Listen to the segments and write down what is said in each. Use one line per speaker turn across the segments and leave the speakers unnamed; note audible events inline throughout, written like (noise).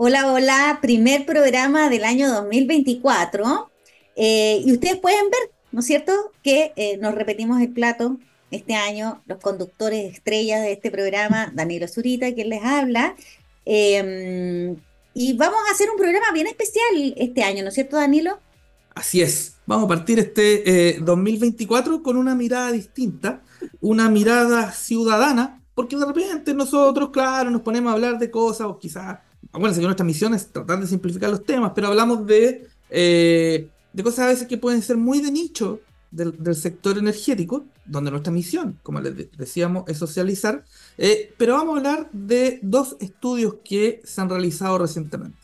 Hola, hola, primer programa del año 2024. Eh, y ustedes pueden ver, ¿no es cierto?, que eh, nos repetimos el plato este año, los conductores estrellas de este programa, Danilo Zurita, quien les habla. Em, y vamos a hacer un programa bien especial este año, ¿no es cierto, Danilo?
Así es, vamos a partir este 2024 eh, con una mirada distinta, una mirada ciudadana, porque de repente nosotros, claro, nos ponemos a hablar de cosas, o quizás, acuérdense que nuestra misión es tratar de simplificar los temas, pero hablamos de, eh, de cosas a veces que pueden ser muy de nicho del, sector energético, donde nuestra misión, como les decíamos, es socializar, eh, pero vamos a hablar de dos estudios que se han realizado recientemente.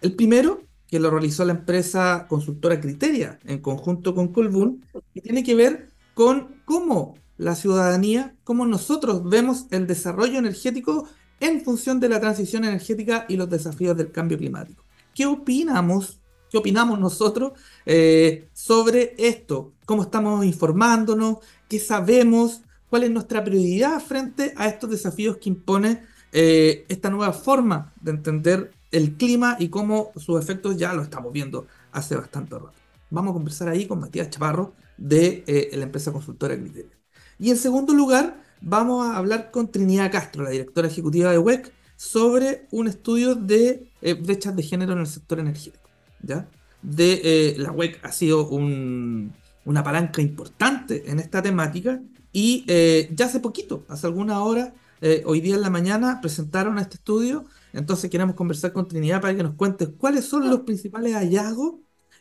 El primero, que lo realizó la empresa consultora Criteria en conjunto con Colbún, y tiene que ver con cómo la ciudadanía, cómo nosotros vemos el desarrollo energético en función de la transición energética y los desafíos del cambio climático. ¿Qué opinamos qué opinamos nosotros eh, sobre esto, cómo estamos informándonos, qué sabemos, cuál es nuestra prioridad frente a estos desafíos que impone eh, esta nueva forma de entender el clima y cómo sus efectos ya lo estamos viendo hace bastante rato. Vamos a conversar ahí con Matías Chaparro de eh, la empresa consultora Criterio. Y en segundo lugar, vamos a hablar con Trinidad Castro, la directora ejecutiva de WEC, sobre un estudio de brechas de género en el sector energético. ¿ya? De eh, la web ha sido una palanca importante en esta temática y eh, ya hace poquito, hace algunas horas, eh, hoy día en la mañana presentaron este estudio, entonces queremos conversar con Trinidad para que nos cuente cuáles son los principales hallazgos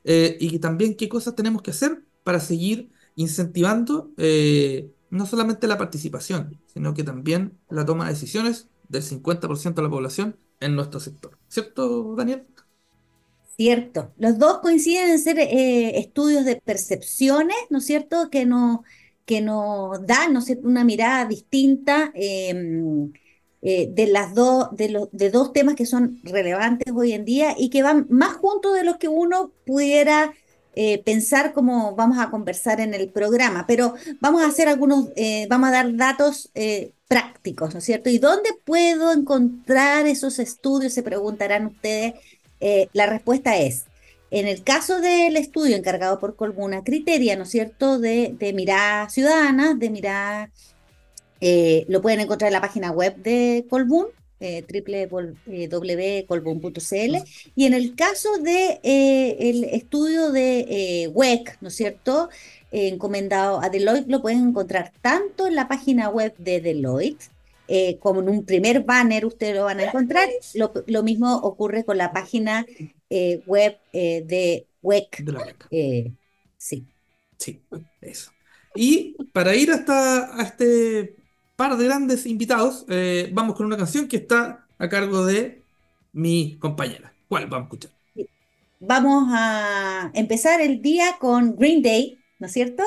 y también qué cosas tenemos que hacer para seguir incentivando no solamente la participación, sino que también la toma de decisiones del 50% de la población en nuestro sector. ¿Cierto, Daniel?
Cierto. Los dos coinciden en ser eh, estudios de percepciones, ¿no es cierto?, que nos, que nos dan, ¿no una mirada distinta em, eh, de las dos, de, los, de dos temas que son relevantes hoy en día y que van más juntos de los que uno pudiera eh, pensar como vamos a conversar en el programa. Pero vamos a hacer algunos, vamos a dar datos prácticos, ¿no es cierto? ¿Y dónde puedo encontrar esos estudios? Se preguntarán ustedes eh, la respuesta es, en el caso del estudio encargado por Colbuna Criteria, ¿no es cierto?, de, de mirada ciudadana, de mirada, eh, lo pueden encontrar en la página web de Colbún, eh, www.colbun.cl, y en el caso del de, el estudio de WEC, ¿no es cierto?, encomendado a Deloitte, lo pueden encontrar tanto en la página web de Deloitte, eh, como en un primer banner ustedes lo van a encontrar. Lo, mismo ocurre con la página eh, web eh, de WEC. sí.
Sí, eso. Y para ir hasta a este par de grandes invitados, vamos con una canción que está a cargo de mi compañera. ¿Cuál vamos a escuchar?
Vamos a empezar el día con Green Day, ¿no es cierto?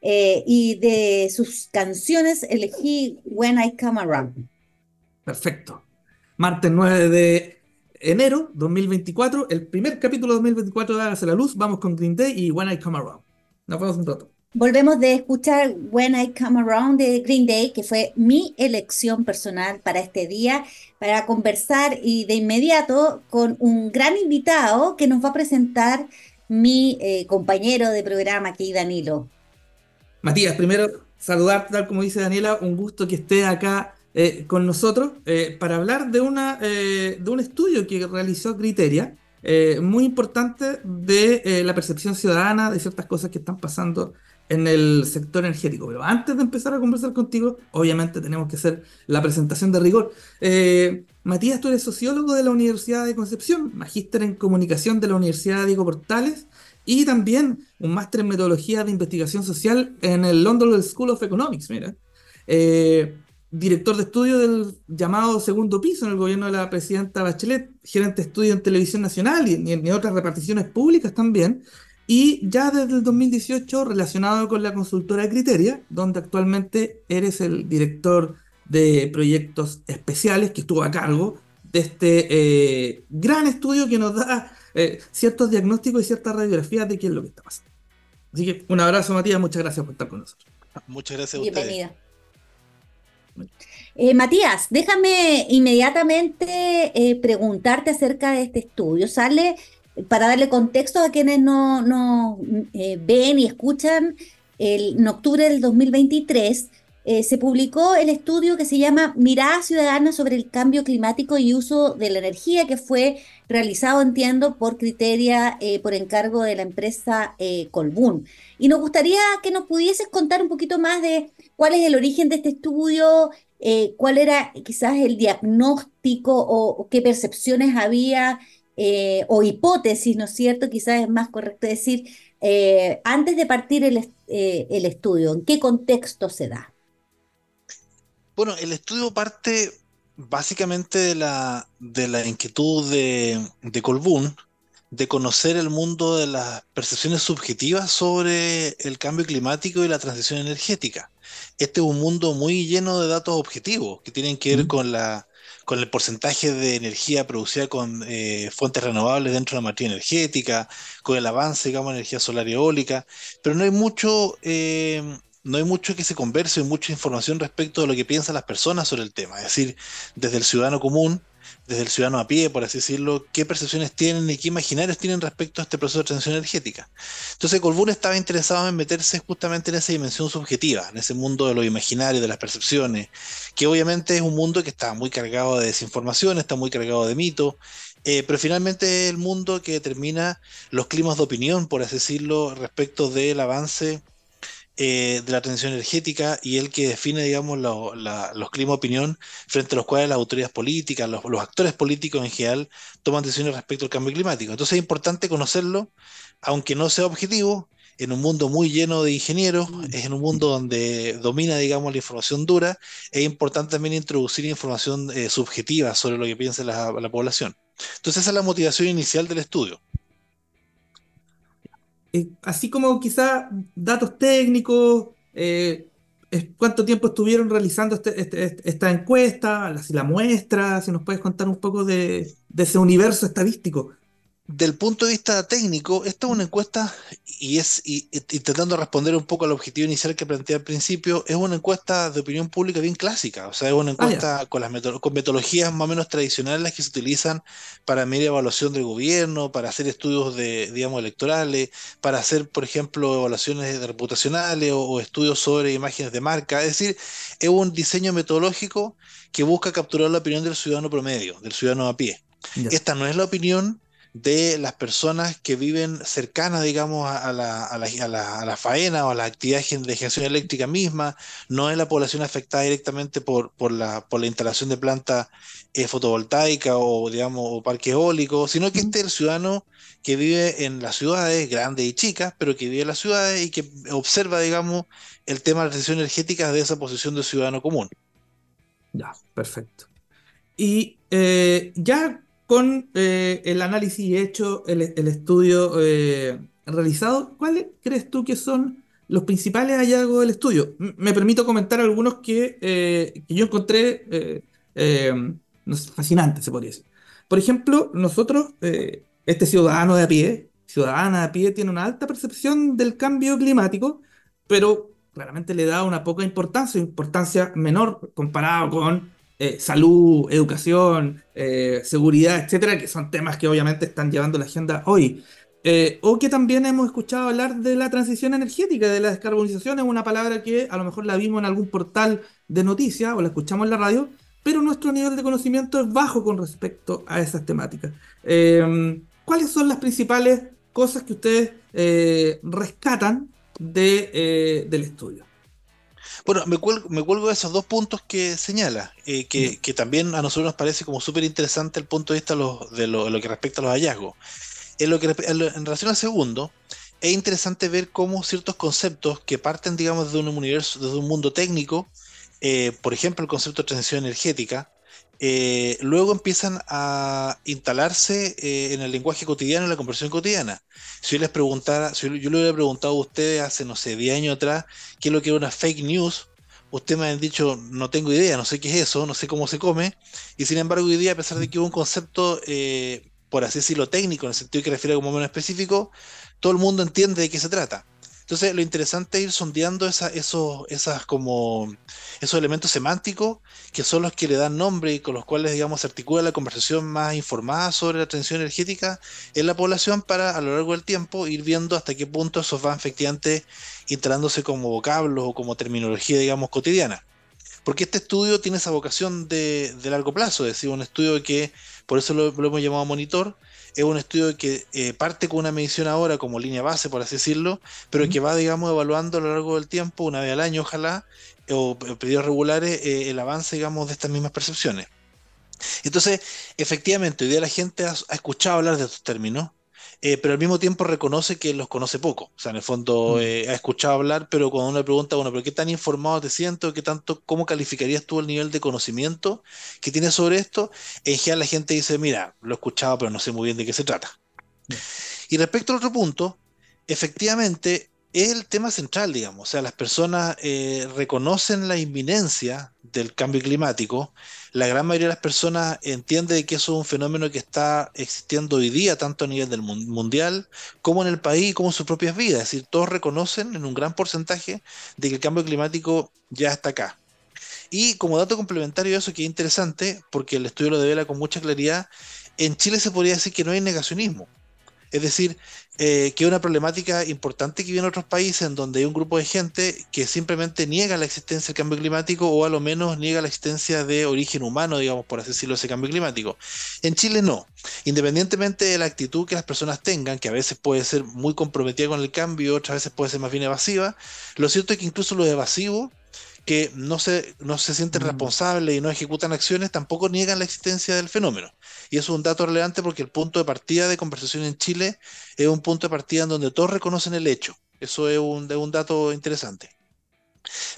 Eh, y de sus canciones elegí When I Come Around.
Perfecto. Martes 9 de enero 2024, el primer capítulo de 2024 de Hágase la Luz. Vamos con Green Day y When I Come Around. Nos vemos un rato.
Volvemos de escuchar When I Come Around de Green Day, que fue mi elección personal para este día, para conversar y de inmediato con un gran invitado que nos va a presentar mi eh, compañero de programa aquí, Danilo.
Matías, primero saludarte, tal como dice Daniela, un gusto que esté acá eh, con nosotros eh, para hablar de, una, de un estudio que realizó Criteria, muy importante de la percepción ciudadana de ciertas cosas que están pasando en el sector energético. Pero antes de empezar a conversar contigo, obviamente tenemos que hacer la presentación de rigor. Matías, tú eres sociólogo de la Universidad de Concepción, magíster en comunicación de la Universidad Diego Portales y también un máster en metodología de investigación social en el London School of Economics, mira. Eh, director de estudio del llamado segundo piso en el gobierno de la presidenta Bachelet, gerente de estudio en Televisión Nacional y en, otras reparticiones públicas también, y ya desde el 2018 relacionado con la consultora Criteria, donde actualmente eres el director de proyectos especiales que estuvo a cargo de este eh, gran estudio que nos da eh, ciertos diagnósticos y ciertas radiografías de qué es lo que está pasando. Así que un abrazo, Matías, muchas gracias por estar con nosotros.
Muchas gracias a ustedes. Bienvenida.
Eh, Matías, déjame inmediatamente eh, preguntarte acerca de este estudio. Sale, para darle contexto a quienes no, no eh, ven y escuchan, el, en octubre del 2023 se publicó el estudio que se llama Mirada Ciudadana sobre el Cambio Climático y Uso de la Energía, que fue realizado, entiendo, por criteria, por encargo de la empresa Colbún. Y nos gustaría que nos pudieses contar un poquito más de cuál es el origen de este estudio, eh, cuál era quizás el diagnóstico o, qué percepciones había eh, o hipótesis, ¿no es cierto? Quizás es más correcto decir, eh, antes de partir el, estudio, ¿en qué contexto se da?
Bueno, el estudio parte básicamente de la, de la inquietud de, de Colbún de conocer el mundo de las percepciones subjetivas sobre el cambio climático y la transición energética este es un mundo muy lleno de datos objetivos que tienen que ver con la con el porcentaje de energía producida con eh, fuentes renovables dentro de la materia energética, con el avance, digamos, de energía solar y eólica, pero no hay mucho, eh, no hay mucho que se converse, hay mucha información respecto de lo que piensan las personas sobre el tema, es decir, desde el ciudadano común desde el ciudadano a pie, por así decirlo, qué percepciones tienen y qué imaginarios tienen respecto a este proceso de transición energética. Entonces, Colbún estaba interesado en meterse justamente en esa dimensión subjetiva, en ese mundo de lo imaginario, de las percepciones, que obviamente es un mundo que está muy cargado de desinformación, está muy cargado de mito, eh, pero finalmente es el mundo que determina los climas de opinión, por así decirlo, respecto del avance eh, de la transición energética y el que define, digamos, los climas de opinión frente a los cuales las autoridades políticas, los, actores políticos en general, toman decisiones respecto al cambio climático. Entonces es importante conocerlo, aunque no sea objetivo, en un mundo muy lleno de ingenieros, mm. es en un mundo donde domina, digamos, la información dura, es importante también introducir información eh, subjetiva sobre lo que piensa la, la población. Entonces esa es la motivación inicial del estudio.
Eh, así como quizá datos técnicos, eh, cuánto tiempo estuvieron realizando este, este, este, esta encuesta, si la muestra, si nos puedes contar un poco de ese universo estadístico
del punto de vista técnico, esta es una encuesta y es intentando responder un poco al objetivo inicial que planteé al principio, es una encuesta de opinión pública bien clásica, o sea, es una ah, encuesta con las con metodologías más o menos tradicionales que se utilizan para medir evaluación del gobierno, para hacer estudios de, digamos, electorales, para hacer, por ejemplo, evaluaciones reputacionales o, o estudios sobre imágenes de marca, es decir, es un diseño metodológico que busca capturar la opinión del ciudadano promedio, del ciudadano a pie. Esta no es la opinión de las personas que viven cercanas, digamos, a, la, a, la, a, la, faena o a la actividad de generación eléctrica misma, no es la población afectada directamente por, por, la, por la instalación de planta eh, fotovoltaica o, digamos, o parque eólico, sino que este es el ciudadano que vive en las ciudades, grandes y chicas, pero que vive en las ciudades y que observa, digamos, el tema de la transición energética de esa posición de ciudadano común.
Ya, perfecto. Y eh, ya con eh, el análisis hecho, el, estudio eh, realizado, ¿cuáles crees tú que son los principales hallazgos del estudio? me permito comentar algunos que, eh, yo encontré fascinantes, se podría decir. Por ejemplo, nosotros, este ciudadano de a pie, ciudadana de a pie, tiene una alta percepción del cambio climático, pero claramente le da una poca importancia, importancia menor comparado con eh, salud, educación, eh, seguridad, etcétera, que son temas que obviamente están llevando la agenda hoy. Eh, o que también hemos escuchado hablar de la transición energética, de la descarbonización, es una palabra que a lo mejor la vimos en algún portal de noticias o la escuchamos en la radio, pero nuestro nivel de conocimiento es bajo con respecto a esas temáticas. ¿Cuáles son las principales cosas que ustedes rescatan de, del estudio?
Bueno, me cuelgo, de esos dos puntos que señala, eh, que, también a nosotros nos parece como súper interesante el punto de vista de lo, que respecta a los hallazgos. En, lo que, en relación al segundo, es interesante ver cómo ciertos conceptos que parten, digamos, de un universo, desde un mundo técnico, eh, por ejemplo, el concepto de transición energética, eh, luego empiezan a instalarse en el lenguaje cotidiano, en la conversación cotidiana. Si yo les preguntara, si yo le hubiera preguntado a ustedes hace, no sé, 10 años atrás, qué es lo que era una fake news, ustedes me han dicho, no tengo idea, no sé qué es eso, no sé cómo se come, y sin embargo hoy día, a pesar de que hubo un concepto, eh, por así decirlo, técnico, en el sentido que refiere a un momento específico, todo el mundo entiende de qué se trata. Entonces, lo interesante es ir sondeando esa, esos, esas como, esos elementos semánticos que son los que le dan nombre y con los cuales, digamos, se articula la conversación más informada sobre la transición energética en la población para, a lo largo del tiempo, ir viendo hasta qué punto esos van efectivamente instalándose como vocablos o como terminología, digamos, cotidiana. Porque este estudio tiene esa vocación de, largo plazo, es decir, un estudio que, por eso lo hemos llamado monitor, es un estudio que eh, parte con una medición ahora como línea base, por así decirlo, pero que va, digamos, evaluando a lo largo del tiempo, una vez al año, ojalá, o periodos regulares, eh, el avance, digamos, de estas mismas percepciones. Entonces, efectivamente, hoy día la gente ha escuchado hablar de estos términos, eh, pero al mismo tiempo reconoce que los conoce poco. O sea, en el fondo mm. eh, ha escuchado hablar, pero cuando uno le pregunta, bueno, pero ¿qué tan informado te siento? ¿Qué tanto, cómo calificarías tú el nivel de conocimiento que tienes sobre esto? En general la gente dice, mira, lo he escuchado, pero no sé muy bien de qué se trata. Mm. Y respecto al otro punto, efectivamente, es el tema central, digamos. O sea, las personas eh, reconocen la inminencia del cambio climático. La gran mayoría de las personas entiende que eso es un fenómeno que está existiendo hoy día, tanto a nivel del mundial como en el país, como en sus propias vidas. Es decir, todos reconocen en un gran porcentaje de que el cambio climático ya está acá. Y como dato complementario eso, que es interesante, porque el estudio lo devela con mucha claridad, en Chile se podría decir que no hay negacionismo. Es decir, eh, que es una problemática importante que viene en otros países en donde hay un grupo de gente que simplemente niega la existencia del cambio climático o a lo menos niega la existencia de origen humano, digamos, por así decirlo, ese cambio climático. En Chile no. Independientemente de la actitud que las personas tengan, que a veces puede ser muy comprometida con el cambio, otras veces puede ser más bien evasiva, lo cierto es que incluso los evasivos que no se, no se sienten mm. responsables y no ejecutan acciones, tampoco niegan la existencia del fenómeno. Y eso es un dato relevante porque el punto de partida de conversación en Chile es un punto de partida en donde todos reconocen el hecho. Eso es un, un dato interesante.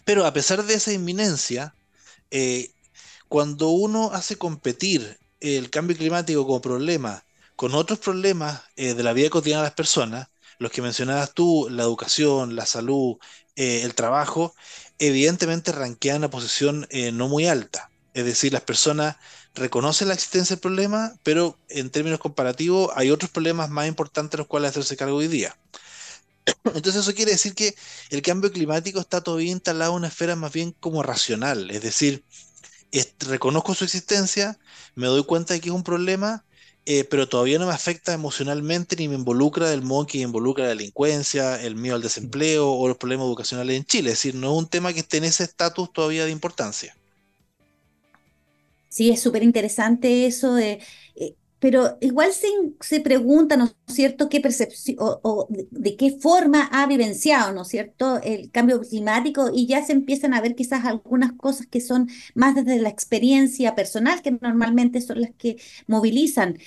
Pero a pesar de esa inminencia, eh, cuando uno hace competir el cambio climático como problema con otros problemas eh, de la vida cotidiana de las personas, los que mencionabas tú, la educación, la salud, eh, el trabajo, evidentemente ranquean una posición eh, no muy alta. Es decir, las personas reconocen la existencia del problema, pero en términos comparativos hay otros problemas más importantes los cuales hacerse cargo hoy día. (coughs) Entonces eso quiere decir que el cambio climático está todavía instalado en una esfera más bien como racional, es decir, reconozco su existencia, me doy cuenta de que es un problema, eh, pero todavía no me afecta emocionalmente ni me involucra del modo que involucra la delincuencia, el miedo al desempleo o los problemas educacionales en Chile. Es decir, no es un tema que esté en ese estatus todavía de importancia.
Sí, es súper interesante eso de... Eh, pero igual se, se, pregunta, ¿no es cierto?, qué percepción o, de, qué forma ha vivenciado, ¿no es cierto?, el cambio climático y ya se empiezan a ver quizás algunas cosas que son más desde la experiencia personal, que normalmente son las que movilizan.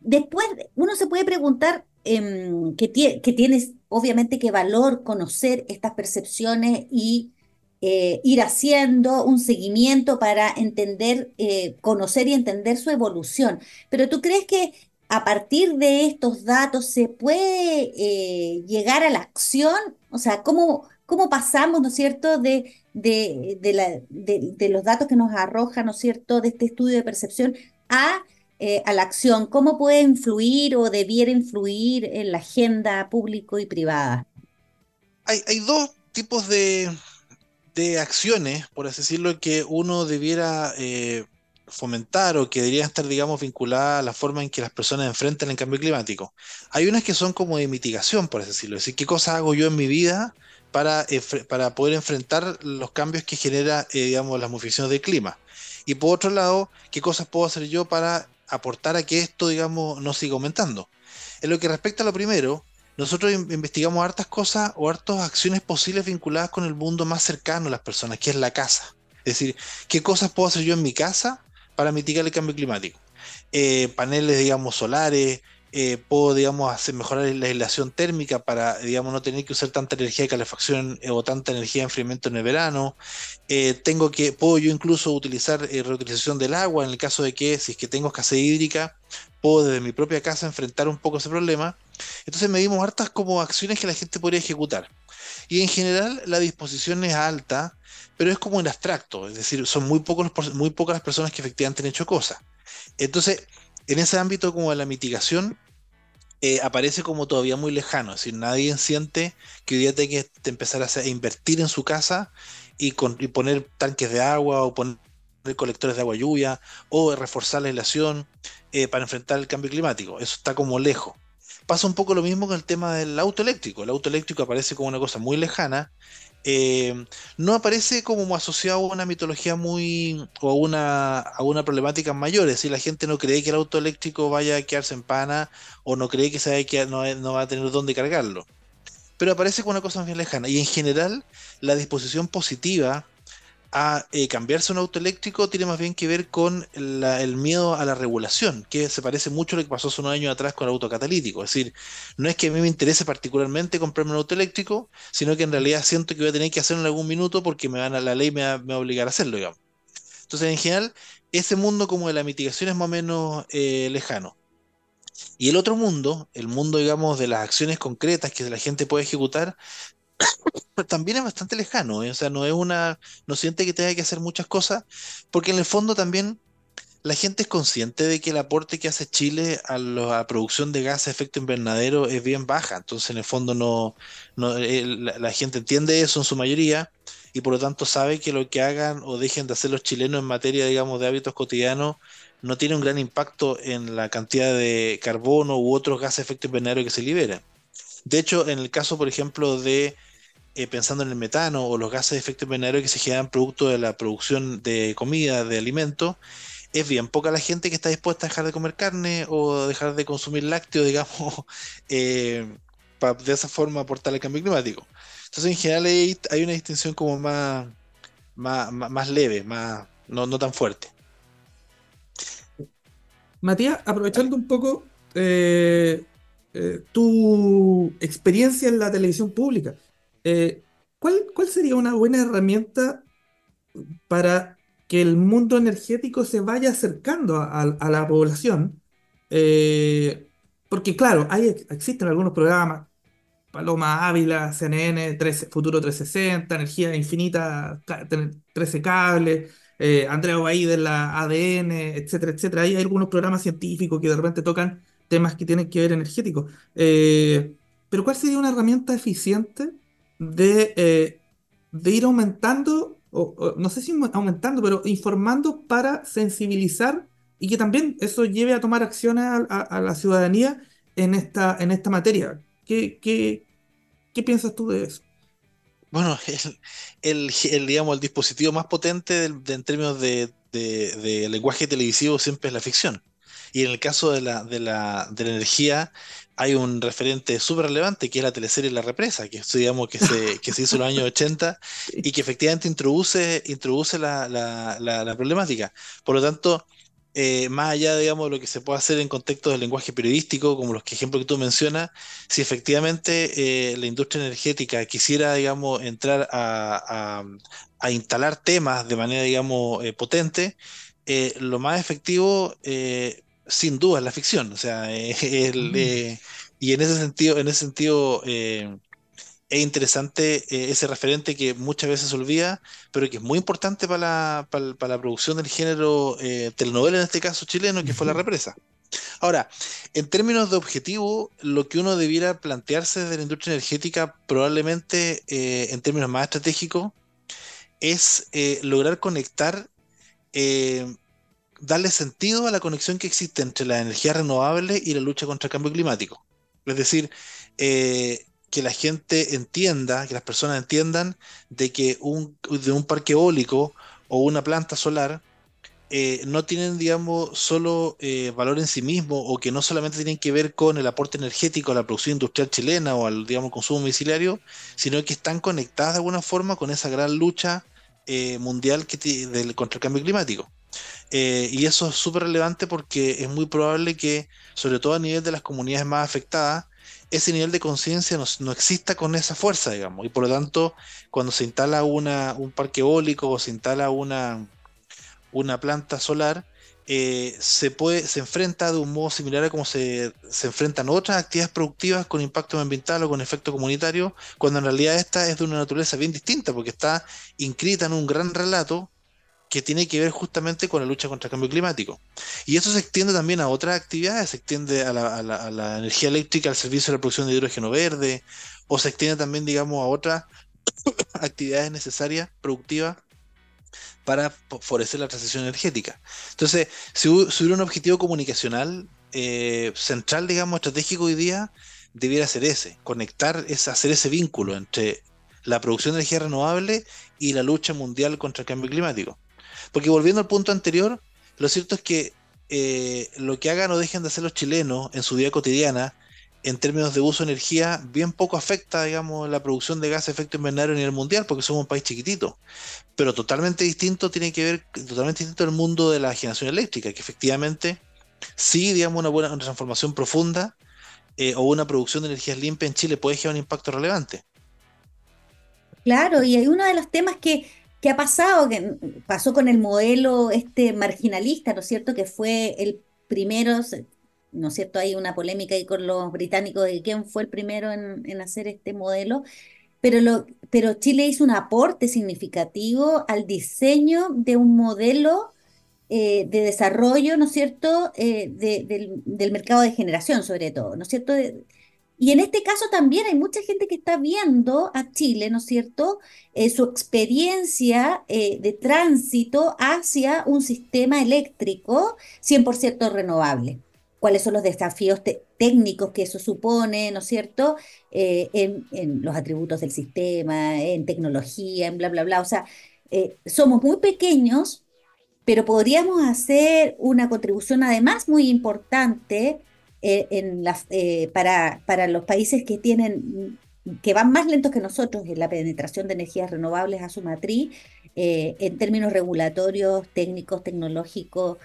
Después, uno se puede preguntar em, que, que tienes, obviamente, qué valor conocer estas percepciones y eh, ir haciendo un seguimiento para entender, eh, conocer y entender su evolución. Pero tú crees que a partir de estos datos se puede eh, llegar a la acción? O sea, ¿cómo, cómo pasamos, ¿no es cierto?, de, de, de, los datos que nos arroja, ¿no es cierto?, de este estudio de percepción a, a la acción. ¿Cómo puede influir o debiera influir en la agenda público y privada?
Hay, hay dos tipos de, de acciones, por así decirlo, que uno debiera eh, fomentar o que deberían estar, digamos, vinculadas a la forma en que las personas enfrentan el cambio climático. Hay unas que son como de mitigación, por así decirlo, es decir, qué cosas hago yo en mi vida para, para poder enfrentar los cambios que genera, eh, digamos, las modificaciones del clima. Y por otro lado, qué cosas puedo hacer yo para aportar a que esto, digamos, no siga aumentando. En lo que respecta a lo primero, nosotros investigamos hartas cosas o hartas acciones posibles vinculadas con el mundo más cercano a las personas, que es la casa. Es decir, ¿qué cosas puedo hacer yo en mi casa para mitigar el cambio climático? Eh, paneles, digamos, solares, eh, puedo, digamos, hacer mejorar la aislación térmica para, digamos, no tener que usar tanta energía de calefacción eh, o tanta energía de enfriamiento en el verano. tengo que, puedo yo incluso utilizar reutilización del agua en el caso de que, si es que tengo escasez hídrica, puedo desde mi propia casa enfrentar un poco ese problema. Entonces medimos hartas como acciones que la gente podría ejecutar. Y en general la disposición es alta, pero es como en abstracto, es decir, son muy, pocos, muy pocas las personas que efectivamente han hecho cosas. Entonces, en ese ámbito como de la mitigación, eh, aparece como todavía muy lejano. Es decir, nadie siente que hoy día tenga que empezar a, invertir en su casa y, poner tanques de agua o poner colectores de agua lluvia o reforzar la aislación eh, para enfrentar el cambio climático. Eso está como lejos. Pasa un poco lo mismo con el tema del auto eléctrico. El auto eléctrico aparece como una cosa muy lejana eh, no aparece como asociado a una mitología muy o a una, a una problemática mayor, es decir, la gente no cree que el auto eléctrico vaya a quedarse en pana o no cree que, vaya a no, no, va a tener dónde cargarlo. Pero aparece como una cosa más lejana y en general la disposición positiva a eh, cambiarse un auto eléctrico tiene más bien que ver con el miedo a la regulación, que se parece mucho a lo que pasó hace unos años atrás con el auto catalítico. Es decir, no es que a mí me interese particularmente comprarme un auto eléctrico, sino que en realidad siento que voy a tener que hacerlo en algún minuto porque me van a, la ley me va, a obligar a hacerlo, digamos. Entonces, en general, ese mundo como de la mitigación es más o menos eh, lejano. Y el otro mundo, el mundo, digamos, de las acciones concretas que la gente puede ejecutar, también es bastante lejano, ¿eh? o sea, no es una, no siente que tenga que hacer muchas cosas, porque en el fondo también la gente es consciente de que el aporte que hace Chile a la producción de gases de efecto invernadero es bien baja, entonces en el fondo no, eh, la, gente entiende eso en su mayoría y por lo tanto sabe que lo que hagan o dejen de hacer los chilenos en materia, digamos, de hábitos cotidianos no tiene un gran impacto en la cantidad de carbono u otros gases de efecto invernadero que se liberan. De hecho, en el caso, por ejemplo, de eh, pensando en el metano o los gases de efecto invernadero que se generan producto de la producción de comida, de alimentos, es bien poca la gente que está dispuesta a dejar de comer carne o dejar de consumir lácteos, (laughs) digamos, eh, para de esa forma aportar el cambio climático. Entonces, en general, hay, una distinción como más, más, leve, más, no, no, tan fuerte.
Matías, aprovechando un poco eh, tu experiencia en la televisión pública, eh, ¿cuál, ¿cuál sería una buena herramienta para que el mundo energético se vaya acercando a, la población? Eh, porque claro, hay, existen algunos programas, Paloma Ávila, CNN, 13, Futuro 360, Energía Infinita, 13 Cables, eh, Andrea Baí de la ADN, etcétera, etcétera. Hay algunos programas científicos que de repente tocan temas que tienen que ver energéticos. pero ¿cuál sería una herramienta eficiente de, eh, de ir aumentando, o, no sé si aumentando, pero informando para sensibilizar y que también eso lleve a tomar acciones a, la ciudadanía en esta, en esta materia. ¿Qué, qué, qué piensas tú de eso?
Bueno, (laughs) el, el, digamos, el dispositivo más potente en términos de, de, lenguaje televisivo siempre es la ficción. Y en el caso de la, de la, de la energía, hay un referente súper relevante que es la teleserie La Represa, que, digamos, que, se, que se hizo en los años 80 (laughs) y que efectivamente introduce, introduce la, la, la, problemática. Por lo tanto, eh, más allá, digamos, de lo que se puede hacer en contextos del lenguaje periodístico, como los ejemplos que tú mencionas, si efectivamente eh, la industria energética quisiera, digamos, entrar a, a, instalar temas de manera, digamos, eh, potente, lo más efectivo sin duda es la ficción. O sea, (laughs) eh, eh, y en ese sentido, en ese sentido eh, es interesante ese referente que muchas veces se olvida, pero que es muy importante para la, la producción del género telenovela, en este caso chileno, que fue La Represa. Ahora, en términos de objetivo, lo que uno debiera plantearse desde la industria energética, probablemente en términos más estratégicos, es lograr conectar darle sentido a la conexión que existe entre la energía renovable y la lucha contra el cambio climático. Es decir, eh, que la gente entienda, que las personas entiendan de que un, de un parque eólico o una planta solar eh, no tienen, digamos, solo eh, valor en sí mismo o que no solamente tienen que ver con el aporte energético a la producción industrial chilena o al, digamos, consumo domiciliario, sino que están conectadas de alguna forma con esa gran lucha mundial que del, contra el cambio climático. Eh, y eso es súper relevante porque es muy probable que, sobre todo a nivel de las comunidades más afectadas, ese nivel de conciencia no, exista con esa fuerza, digamos. Y por lo tanto, cuando se instala una, un parque eólico o se instala una, una planta solar, eh, se, puede, se enfrenta de un modo similar a como se, se, enfrentan otras actividades productivas con impacto ambiental o con efecto comunitario, cuando en realidad esta es de una naturaleza bien distinta, porque está inscrita en un gran relato que tiene que ver justamente con la lucha contra el cambio climático. Y eso se extiende también a otras actividades, se extiende a la, a la energía eléctrica, al servicio de la producción de hidrógeno verde, o se extiende también, digamos, a otras (coughs) actividades necesarias, productivas, para favorecer la transición energética. Entonces, si, hubiera un objetivo comunicacional eh, central, digamos, estratégico hoy día, debiera ser ese, conectar, es hacer ese vínculo entre la producción de energía renovable y la lucha mundial contra el cambio climático. Porque volviendo al punto anterior, lo cierto es que eh, lo que hagan o dejen de hacer los chilenos en su vida cotidiana en términos de uso de energía, bien poco afecta, digamos, la producción de gas de efecto invernadero a nivel mundial, porque somos un país chiquitito. Pero totalmente distinto tiene que ver, totalmente distinto el mundo de la generación eléctrica, que efectivamente sí, digamos, una buena transformación profunda eh, o una producción de energías limpias en Chile puede generar un impacto relevante.
Claro, y hay uno de los temas que, que ha pasado, que pasó con el modelo este marginalista, ¿no es cierto? Que fue el primero, ¿no es cierto? Hay una polémica ahí con los británicos de quién fue el primero en, hacer este modelo, pero, lo, pero Chile hizo un aporte significativo al diseño de un modelo eh, de desarrollo, ¿no es cierto?, eh, del, mercado de generación sobre todo, ¿no es cierto? Y en este caso también hay mucha gente que está viendo a Chile, ¿no es cierto?, eh, su experiencia de tránsito hacia un sistema eléctrico 100% renovable cuáles son los desafíos técnicos que eso supone, ¿no es cierto?, eh, en, los atributos del sistema, en tecnología, en bla, bla, bla. O sea, eh, somos muy pequeños, pero podríamos hacer una contribución además muy importante eh, en para, para los países que tienen que van más lentos que nosotros en la penetración de energías renovables a su matriz, en términos regulatorios, técnicos, tecnológicos,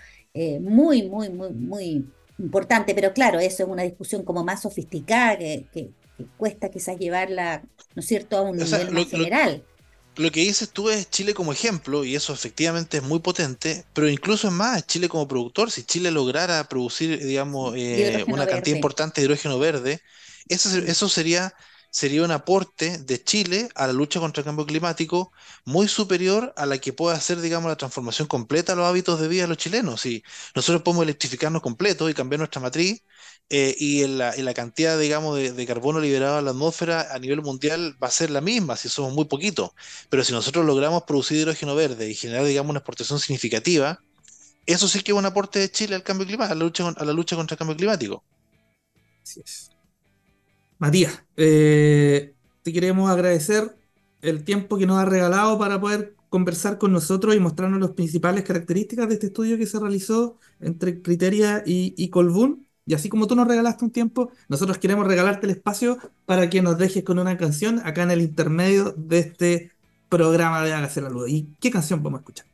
muy, muy, muy, muy importante, pero claro, eso es una discusión como más sofisticada que, cuesta quizás llevarla, ¿no es cierto?, a un nivel más general.
Lo, que dices tú es Chile como ejemplo, y eso efectivamente es muy potente, pero incluso es más, Chile como productor, si Chile lograra producir, digamos, eh, una cantidad importante de hidrógeno verde, eso, eso sería sería un aporte de Chile a la lucha contra el cambio climático muy superior a la que puede hacer, digamos, la transformación completa de los hábitos de vida de los chilenos. Si nosotros podemos electrificarnos completo y cambiar nuestra matriz, eh, y, la, cantidad, digamos, de, carbono liberado a la atmósfera a nivel mundial va a ser la misma, si somos muy poquitos. Pero si nosotros logramos producir hidrógeno verde y generar, digamos, una exportación significativa, eso sí que es un aporte de Chile al cambio climático, a la lucha, a la lucha contra el cambio climático.
Así es. Matías, eh, te queremos agradecer el tiempo que nos has regalado para poder conversar con nosotros y mostrarnos las principales características de este estudio que se realizó entre Criteria y, y Colbún. Y así como tú nos regalaste un tiempo, nosotros queremos regalarte el espacio para que nos dejes con una canción acá en el intermedio de este programa de Hágase la Luz. ¿Y qué canción podemos escuchar?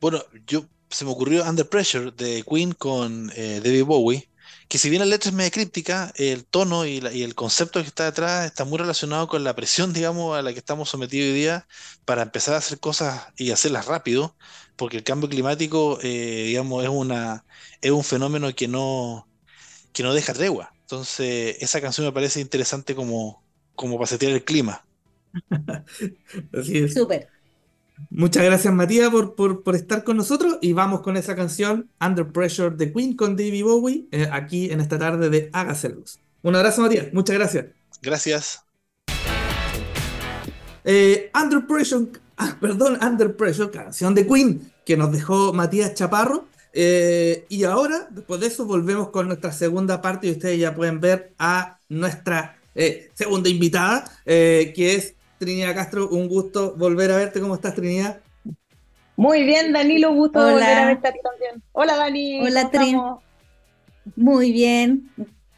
Bueno, yo se me ocurrió Under Pressure de Queen con eh, David Bowie que si bien la letra es media críptica, el tono y, el concepto que está detrás está muy relacionado con la presión, digamos, a la que estamos sometidos hoy día para empezar a hacer cosas y hacerlas rápido, porque el cambio climático, eh, digamos, es, una, es un fenómeno que no, que no deja tregua. Entonces, esa canción me parece interesante como, como para setear el clima. (laughs)
Así es. Súper. Muchas gracias, Matías, por, por, estar con nosotros. Y vamos con esa canción, Under Pressure de Queen con David Bowie, eh, aquí en esta tarde de Hágase Luz. Un abrazo, Matías. Muchas gracias.
Gracias.
Eh, Under Pressure, ah, perdón, Under Pressure, canción de Queen que nos dejó Matías Chaparro. Eh, y ahora, después de eso, volvemos con nuestra segunda parte y ustedes ya pueden ver a nuestra segunda invitada, que es Trinidad Castro, un gusto volver a verte. ¿Cómo estás, Trinidad?
Muy bien, Danilo, un gusto volver a verte también. Hola, Dani.
Hola, Trinidad. Muy bien.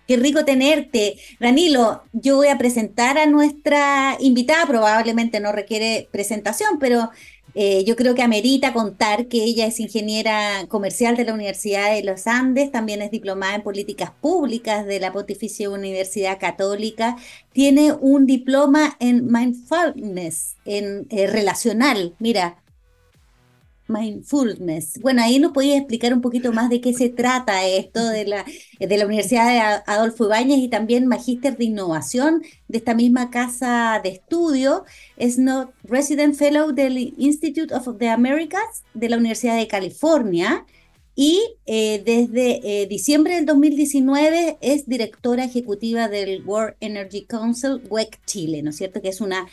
Qué rico tenerte. Danilo, yo voy a presentar a nuestra invitada, probablemente no requiere presentación, pero eh, yo creo que amerita contar que ella es ingeniera comercial de la Universidad de los Andes, también es diplomada en políticas públicas de la Pontificia Universidad Católica, tiene un diploma en mindfulness, en eh, relacional. Mira, Mindfulness. Bueno, ahí nos podías explicar un poquito más de qué se trata esto de la, de la Universidad de Adolfo Ibáñez y también Magíster de Innovación de esta misma casa de estudio. Es no Resident Fellow del Institute of the Americas de la Universidad de California y eh, desde eh, diciembre del 2019 es directora ejecutiva del World Energy Council, WEC Chile, ¿no es cierto? Que es una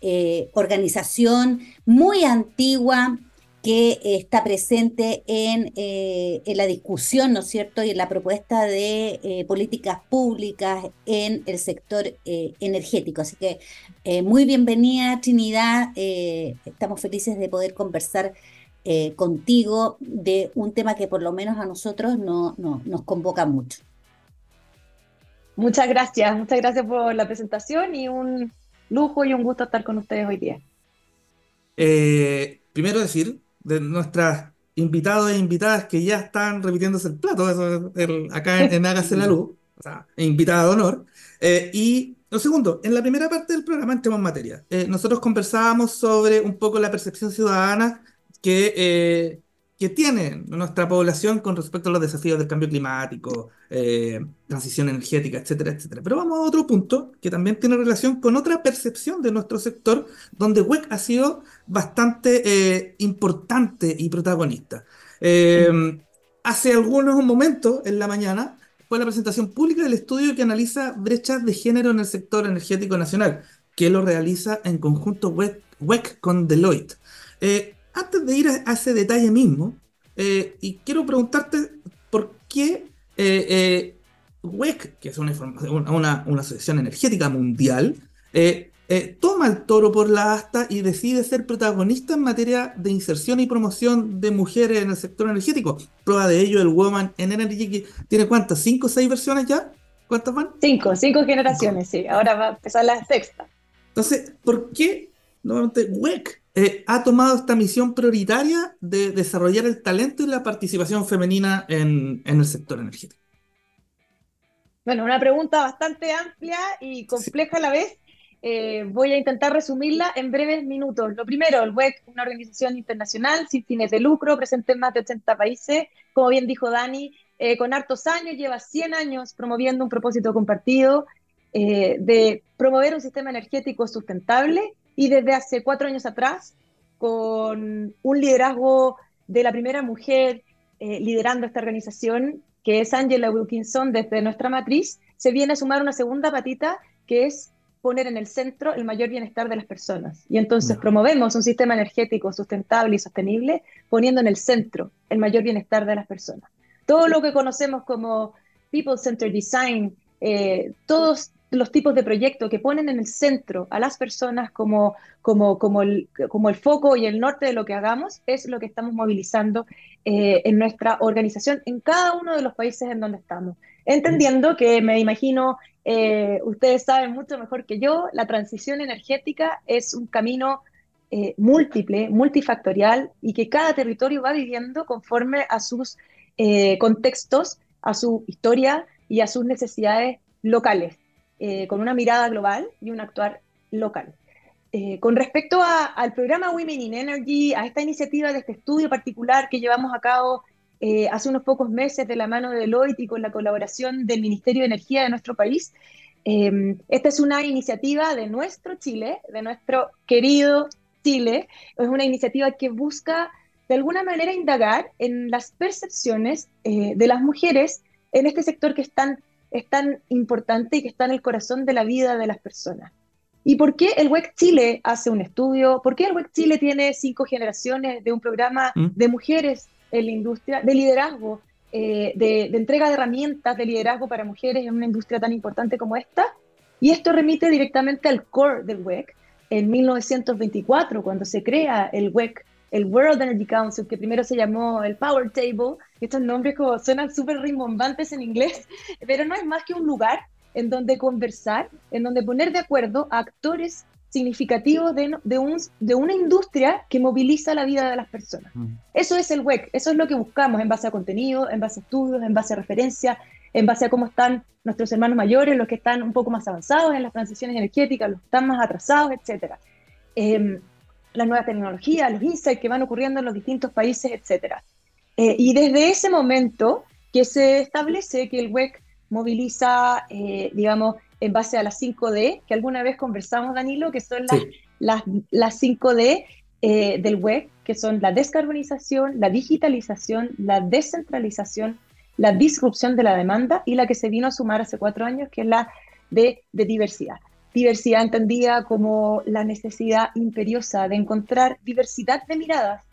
eh, organización muy antigua que está presente en, en, la discusión, ¿no es cierto?, y en la propuesta de políticas públicas en el sector energético. Así que muy bienvenida, Trinidad. estamos felices de poder conversar eh, contigo de un tema que por lo menos a nosotros no, nos convoca mucho.
Muchas gracias, muchas gracias por la presentación y un lujo y un gusto estar con ustedes hoy día.
Eh, primero decir, de nuestras invitados e invitadas que ya están repitiéndose el plato, acá en, Hágase la Luz, o sea, invitada de honor. Eh, y lo segundo, en la primera parte del programa entremos en materia. nosotros conversábamos sobre un poco la percepción ciudadana que, eh, que tiene nuestra población con respecto a los desafíos del cambio climático, eh, transición energética, etcétera, etcétera. Pero vamos a otro punto que también tiene relación con otra percepción de nuestro sector, donde WEC ha sido bastante eh, importante y protagonista. hace algunos momentos en la mañana fue la presentación pública del estudio que analiza brechas de género en el sector energético nacional, que lo realiza en conjunto WEC con Deloitte antes de ir a, ese detalle mismo, eh, y quiero preguntarte por qué eh, eh, WEC, que es una, una, una asociación energética mundial, toma el toro por la asta y decide ser protagonista en materia de inserción y promoción de mujeres en el sector energético. Prueba de ello el Woman en Energy, que tiene cuántas, cinco o seis versiones ya? ¿Cuántas van?
Cinco, cinco generaciones, sí. Ahora va a empezar la sexta.
Entonces, ¿por qué nuevamente WEC eh, ha tomado esta misión prioritaria de desarrollar el talento y la participación femenina en, el sector energético?
Bueno, una pregunta bastante amplia y compleja a la vez. Eh, voy a intentar resumirla en breves minutos. Lo primero, el WEC, una organización internacional sin fines de lucro, presente en más de 80 países, como bien dijo Dani, eh, con hartos años, lleva 100 años promoviendo un propósito compartido de promover un sistema energético sustentable y desde hace cuatro años atrás, con un liderazgo de la primera mujer eh, liderando esta organización, que es Angela Wilkinson desde nuestra matriz, se viene a sumar una segunda patita que es poner en el centro el mayor bienestar de las personas. Y entonces promovemos un sistema energético sustentable y sostenible poniendo en el centro el mayor bienestar de las personas. Todo lo que conocemos como People Centered Design, eh, todos los tipos de proyectos que ponen en el centro a las personas como, como, como, el, como el foco y el norte de lo que hagamos, es lo que estamos movilizando eh, en nuestra organización en cada uno de los países en donde estamos. Entendiendo que me imagino, eh, ustedes saben mucho mejor que yo, la transición energética es un camino eh, múltiple, multifactorial y que cada territorio va viviendo conforme a sus contextos, a su historia y a sus necesidades locales. Eh, con una mirada global y un actuar local. Eh, con respecto al programa Women in Energy, a esta iniciativa de este estudio particular que llevamos a cabo eh, hace unos pocos meses de la mano de Deloitte y con la colaboración del Ministerio de Energía de nuestro país, esta es una iniciativa de nuestro Chile, de nuestro querido Chile. Es una iniciativa que busca de alguna manera indagar en las percepciones de las mujeres en este sector que están es tan importante y que está en el corazón de la vida de las personas. ¿Y por qué el WEC Chile hace un estudio? ¿Por qué el WEC Chile tiene cinco generaciones de un programa mm. de mujeres en la industria, de liderazgo, eh, de, entrega de herramientas de liderazgo para mujeres en una industria tan importante como esta? Y esto remite directamente al core del WEC. En 1924, cuando se crea el WEC, el World Energy Council, que primero se llamó el Power Table, estos nombres como suenan súper rimbombantes en inglés, (laughs) pero no es más que un lugar en donde conversar, en donde poner de acuerdo a actores significativos de, de, un, de una industria que moviliza la vida de las personas. Mm. Eso es el WEC, eso es lo que buscamos en base a contenido, en base a estudios, en base a referencias, en base a cómo están nuestros hermanos mayores, los que están un poco más avanzados en las transiciones energéticas, los que están más atrasados, etc. las nuevas tecnologías, los insights que van ocurriendo en los distintos países, etc. Eh, y desde ese momento que se establece que el WEC moviliza, eh, digamos, en base a las 5D, que alguna vez conversamos, Danilo, que son las, las, las 5D eh, del WEC, que son la descarbonización, la digitalización, la descentralización, la disrupción de la demanda y la que se vino a sumar hace cuatro años, que es la de, de diversidad. Diversidad entendida como la necesidad imperiosa de encontrar diversidad de miradas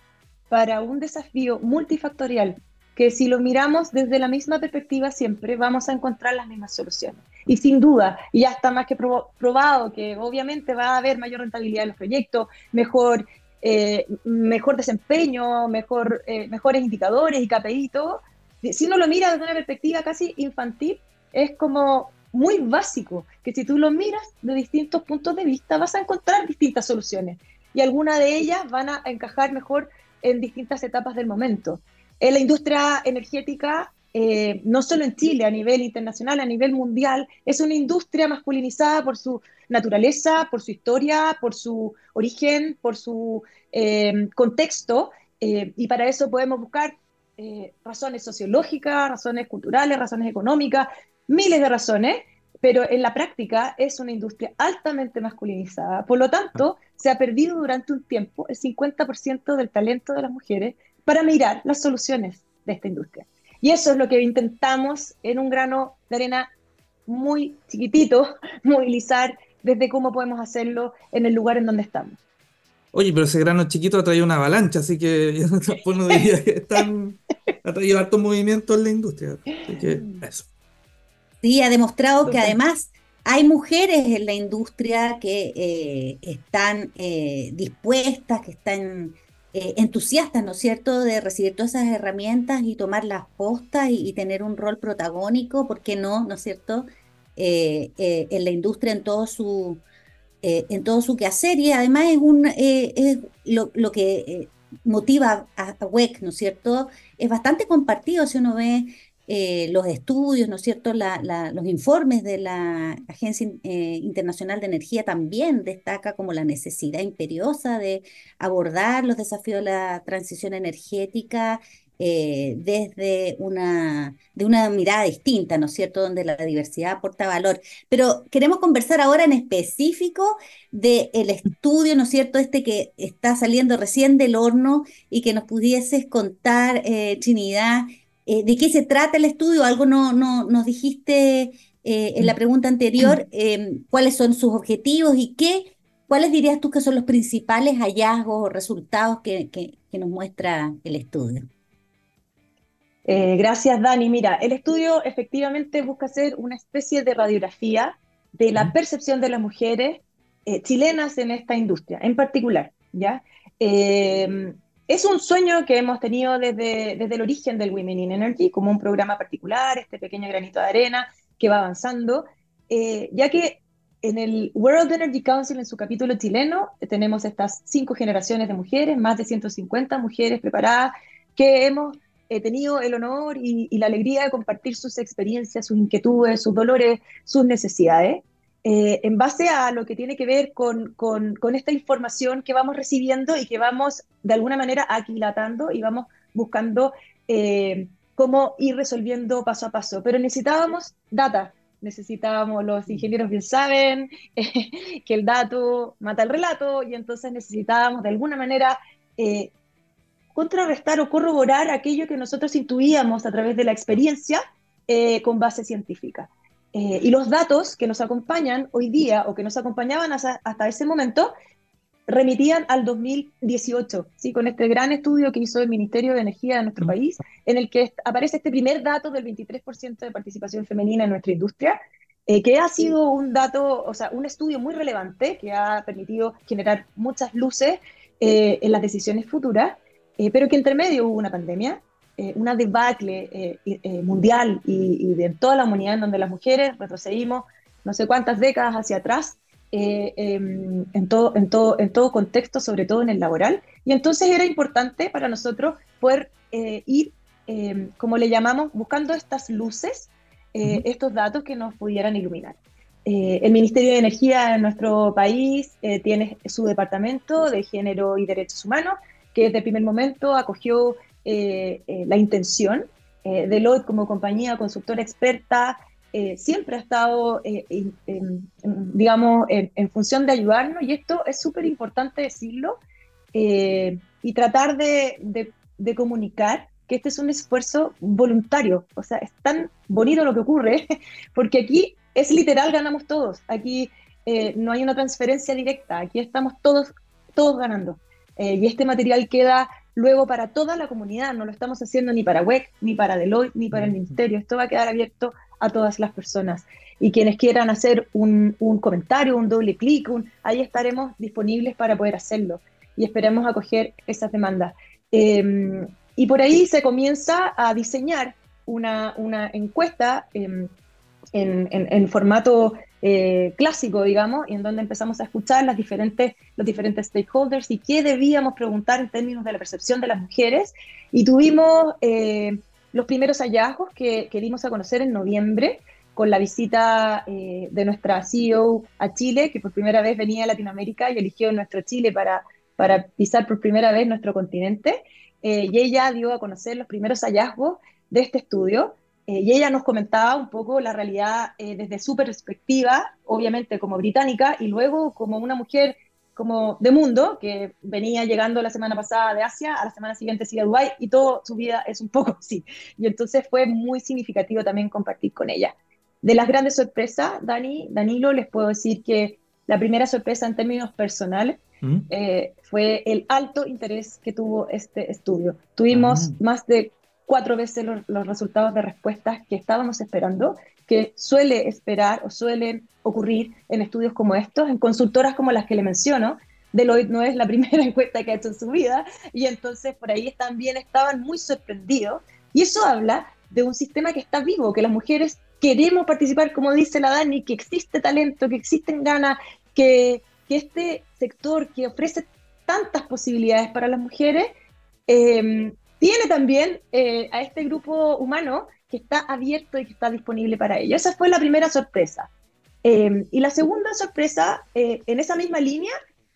para un desafío multifactorial que si lo miramos desde la misma perspectiva siempre vamos a encontrar las mismas soluciones. Y sin duda, ya está más que probado que obviamente va a haber mayor rentabilidad en los proyectos, mejor, eh, mejor desempeño, mejor, eh, mejores indicadores y KPI. Si uno lo mira desde una perspectiva casi infantil, es como muy básico, que si tú lo miras de distintos puntos de vista vas a encontrar distintas soluciones y algunas de ellas van a encajar mejor en distintas etapas del momento. En la industria energética, eh, no solo en Chile, a nivel internacional, a nivel mundial, es una industria masculinizada por su naturaleza, por su historia, por su origen, por su eh, contexto, eh, y para eso podemos buscar razones sociológicas, razones culturales, razones económicas, miles de razones, pero en la práctica es una industria altamente masculinizada. Por lo tanto, se ha perdido durante un tiempo el 50% del talento de las mujeres para mirar las soluciones de esta industria. Y eso es lo que intentamos en un grano de arena muy chiquitito, (laughs) movilizar desde cómo podemos hacerlo en el lugar en donde estamos.
Oye, pero ese grano chiquito ha traído una avalancha, así que (laughs) yo no diría que están, ha traído harto movimiento en la industria. Así que (laughs) eso.
Sí, ha demostrado que además hay mujeres en la industria que eh, están eh, dispuestas, que están eh, entusiastas, ¿no es cierto?, de recibir todas esas herramientas y tomar las postas y, tener un rol protagónico, ¿por qué no, ¿no es cierto?, en la industria en todo su, en todo su quehacer y además es, un, es lo, lo, que motiva a, a WEC, ¿no es cierto?, es bastante compartido si uno ve eh, los estudios, ¿no es cierto? los informes de la Agencia eh, Internacional de Energía también destaca como la necesidad imperiosa de abordar los desafíos de la transición energética eh, desde una, de una mirada distinta, ¿no es cierto?, donde la diversidad aporta valor. Pero queremos conversar ahora en específico del estudio, ¿no es cierto?, este que está saliendo recién del horno y que nos pudieses contar, Trinidad, eh, ¿De qué se trata el estudio? Algo no, no nos dijiste eh, en la pregunta anterior, em, cuáles son sus objetivos y qué, cuáles dirías tú que son los principales hallazgos o resultados que, nos muestra el estudio.
Eh, gracias, Dani. Mira, el estudio efectivamente busca hacer una especie de radiografía de la percepción de las mujeres chilenas en esta industria, en particular, ¿ya? Es un sueño que hemos tenido desde, desde el origen del Women in Energy, como un programa particular, este pequeño granito de arena que va avanzando, eh, ya que en el World Energy Council, en su capítulo chileno, tenemos estas cinco generaciones de mujeres, más de 150 mujeres preparadas, que hemos eh, tenido el honor y, y, la alegría de compartir sus experiencias, sus inquietudes, sus dolores, sus necesidades. Eh, en base a lo que tiene que ver con, con, esta información que vamos recibiendo y que vamos de alguna manera aquilatando y vamos buscando eh, cómo ir resolviendo paso a paso. Pero necesitábamos data, necesitábamos, los ingenieros bien saben (laughs) que el dato mata el relato y entonces necesitábamos de alguna manera eh, contrarrestar o corroborar aquello que nosotros intuíamos a través de la experiencia con base científica. Eh, y los datos que nos acompañan hoy día o que nos acompañaban hasta, ese momento remitían al 2018, ¿sí? con este gran estudio que hizo el Ministerio de Energía de nuestro mm. país, en el que aparece este primer dato del 23% de participación femenina en nuestra industria, eh, que ha sido un dato, o sea, un estudio muy relevante que ha permitido generar muchas luces eh, en las decisiones futuras, pero que entre medio hubo una pandemia eh, una debacle eh, eh, mundial y, de toda la humanidad en donde las mujeres retrocedimos no sé cuántas décadas hacia atrás em, en, todo, en, todo, en todo contexto, sobre todo en el laboral. Y entonces era importante para nosotros poder ir, em, como le llamamos, buscando estas luces, estos datos que nos pudieran iluminar. Eh, el Ministerio de Energía en nuestro país eh, tiene su departamento de género y derechos humanos, que desde el primer momento acogió la intención de Deloitte como compañía consultora experta siempre ha estado, digamos, en, función de ayudarnos, y esto es súper importante decirlo, y tratar de, de, comunicar que este es un esfuerzo voluntario. O sea, es tan bonito lo que ocurre, (laughs) porque aquí es literal, ganamos todos. Aquí eh, no hay una transferencia directa, aquí estamos todos, todos ganando. Eh, y este material queda luego para toda la comunidad, no lo estamos haciendo ni para WEC, ni para Deloitte, ni para el Ministerio, esto va a quedar abierto a todas las personas. Y quienes quieran hacer un, un comentario, un doble clic, ahí estaremos disponibles para poder hacerlo y esperemos acoger esas demandas. Em, y por ahí se comienza a diseñar una, una encuesta em, en, en, formato eh, clásico, digamos, y en donde empezamos a escuchar las diferentes, los diferentes stakeholders y qué debíamos preguntar en términos de la percepción de las mujeres. Y tuvimos eh, los primeros hallazgos que, que, dimos a conocer en noviembre con la visita eh, de nuestra CEO a Chile, que por primera vez venía a Latinoamérica y eligió nuestro Chile para, para pisar por primera vez nuestro continente. Eh, y ella dio a conocer los primeros hallazgos de este estudio. Eh, y ella nos comentaba un poco la realidad eh, desde su perspectiva, obviamente como británica, y luego como una mujer como de mundo, que venía llegando la semana pasada de Asia, a la semana siguiente sigue a Dubái, y toda su vida es un poco (laughs) así. Y entonces fue muy significativo también compartir con ella. De las grandes sorpresas, Dani, Danilo, les puedo decir que la primera sorpresa en términos personales ¿Mm? Eh, fue el alto interés que tuvo este estudio. Tuvimos ah. más de cuatro veces los, resultados de respuestas que estábamos esperando, que suele esperar o suelen ocurrir en estudios como estos, en consultoras como las que le menciono. Deloitte no es la (laughs) primera encuesta que ha hecho en su vida y entonces por ahí también estaban muy sorprendidos y eso habla de un sistema que está vivo, que las mujeres queremos participar, como dice la Dani, que existe talento, que existen ganas, que, que este sector que ofrece tantas posibilidades para las mujeres, eh, tiene también eh, a este grupo humano que está abierto y que está disponible para ello. Esa fue la primera sorpresa. Eh, y la segunda sorpresa, en esa misma línea,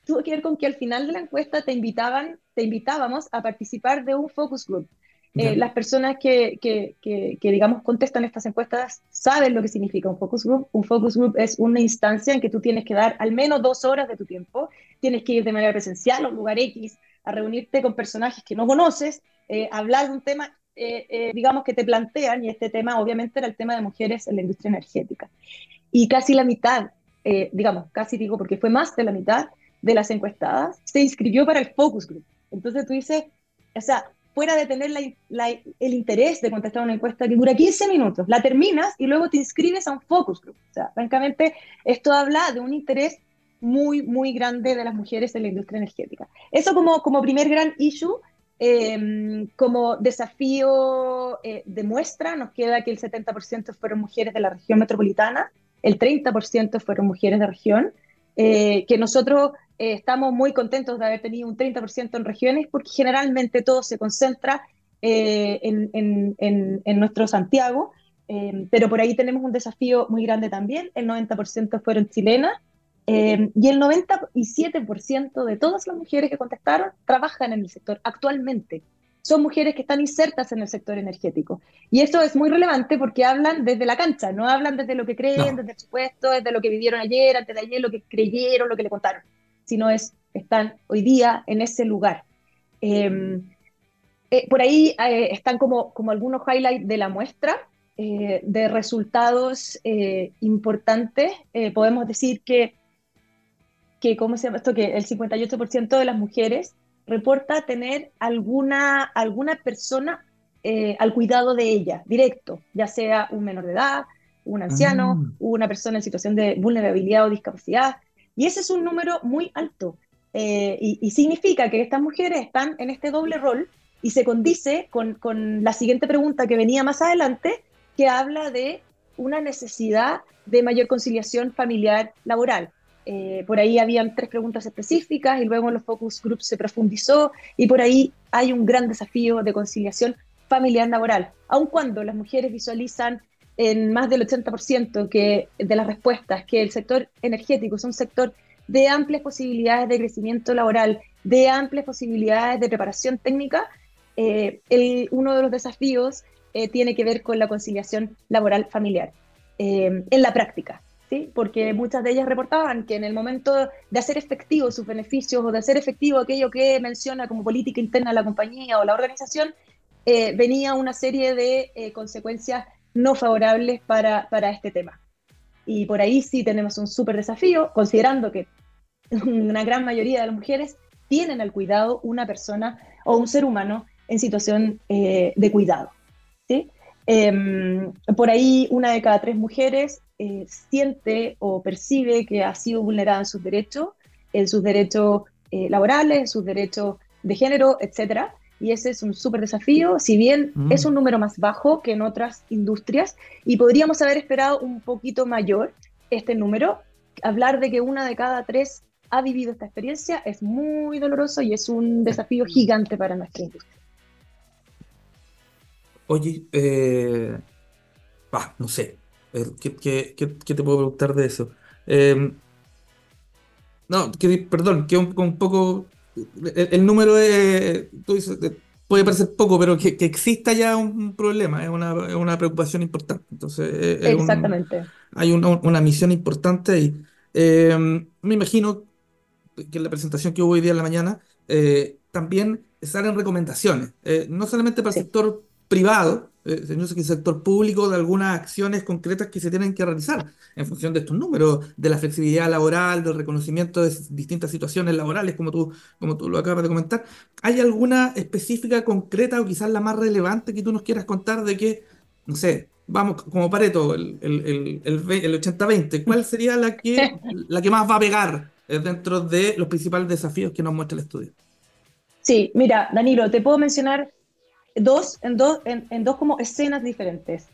tuvo que ver con que al final de la encuesta te invitaban, te invitábamos a participar de un focus group. Eh, las personas que, que, que, digamos, contestan estas encuestas saben lo que significa un focus group. Un focus group es una instancia en que tú tienes que dar al menos dos horas de tu tiempo, tienes que ir de manera presencial a un lugar X, a reunirte con personajes que no conoces, eh, hablar de un tema, eh, digamos, que te plantean, y este tema obviamente era el tema de mujeres en la industria energética. Y casi la mitad, digamos, casi digo porque fue más de la mitad de las encuestadas, se inscribió para el focus group. Entonces tú dices, o sea, fuera de tener el interés de contestar una encuesta que dura 15 minutos, la terminas y luego te inscribes a un focus group. O sea, francamente, esto habla de un interés muy, muy grande de las mujeres en la industria energética. Eso como, como primer gran issue, em, como desafío eh, de muestra, nos queda que el 70% fueron mujeres de la región metropolitana, el 30% fueron mujeres de región, eh, que nosotros eh, estamos muy contentos de haber tenido un 30% en regiones porque generalmente todo se concentra eh, en, nuestro Santiago, eh, pero por ahí tenemos un desafío muy grande también, el 90% fueron chilenas y el 97% de todas las mujeres que contestaron trabajan en el sector actualmente. Son mujeres que están insertas en el sector energético. Y eso es muy relevante porque hablan desde la cancha, no hablan desde lo que creen, desde el supuesto, desde lo que vivieron ayer, antes de ayer, lo que creyeron, lo que le contaron sino es, están hoy día en ese lugar. Em, eh, por ahí eh, están como, como algunos highlights de la muestra, eh, de resultados importantes. podemos decir que, que, ¿cómo se llama esto? Que el 58% de las mujeres reporta tener alguna, alguna persona al cuidado de ella, directo, ya sea un menor de edad, un anciano, mm. una persona en situación de vulnerabilidad o discapacidad, y ese es un número muy alto. Eh, y, significa que estas mujeres están en este doble rol y se condice con, con, la siguiente pregunta que venía más adelante, que habla de una necesidad de mayor conciliación familiar laboral. Eh, por ahí habían tres preguntas específicas y luego en los focus groups se profundizó y por ahí hay un gran desafío de conciliación familiar laboral, aun cuando las mujeres visualizan en más del 80% que, de las respuestas que el sector energético es un sector de amplias posibilidades de crecimiento laboral, de amplias posibilidades de preparación técnica, eh, uno de los desafíos eh, tiene que ver con la conciliación laboral familiar en la práctica. ¿Sí? porque muchas de ellas reportaban que en el momento de hacer efectivos sus beneficios o de hacer efectivo aquello que menciona como política interna la compañía o la organización, venía una serie de consecuencias no favorables para, para, este tema. Y por ahí sí tenemos un súper desafío, considerando que (laughs) una gran mayoría de las mujeres tienen al cuidado una persona o un ser humano en situación eh, de cuidado. ¿sí? Em, por ahí una de cada tres mujeres eh, siente o percibe que ha sido vulnerada en sus derechos, en sus derechos eh, laborales, en sus derechos de género, etc. Y ese es un súper desafío, si bien mm. es un número más bajo que en otras industrias, y podríamos haber esperado un poquito mayor este número, hablar de que una de cada tres ha vivido esta experiencia es muy doloroso y es un desafío gigante para nuestra industria.
Oye, eh, no sé, eh, ¿qué, te puedo preguntar de eso? Em, no, perdón, que un, poco, el, número de, puede parecer poco, pero que, exista ya un, problema, es una, preocupación importante. Entonces,
Exactamente.
hay una, misión importante ahí. Em, me imagino que en la presentación que hubo hoy día en la mañana, eh, también salen recomendaciones, eh, no solamente para el sector privado, eh, sino que el sector público de algunas acciones concretas que se tienen que realizar en función de estos números, de la flexibilidad laboral, del reconocimiento de distintas situaciones laborales, como tú, como tú lo acabas de comentar. ¿Hay alguna específica, concreta o quizás la más relevante que tú nos quieras contar de que, no sé, vamos, como Pareto, el, el, el, el 80-20, ¿cuál sería la que, la que más va a pegar dentro de los principales desafíos que nos muestra el estudio.
Sí, mira, Danilo, te puedo mencionar dos en dos, en, dos como escenas diferentes.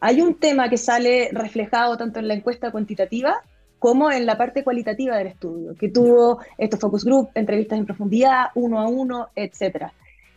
Hay un tema que sale reflejado tanto en la encuesta cuantitativa como en la parte cualitativa del estudio, que tuvo estos focus group, entrevistas en profundidad, uno a uno, etc.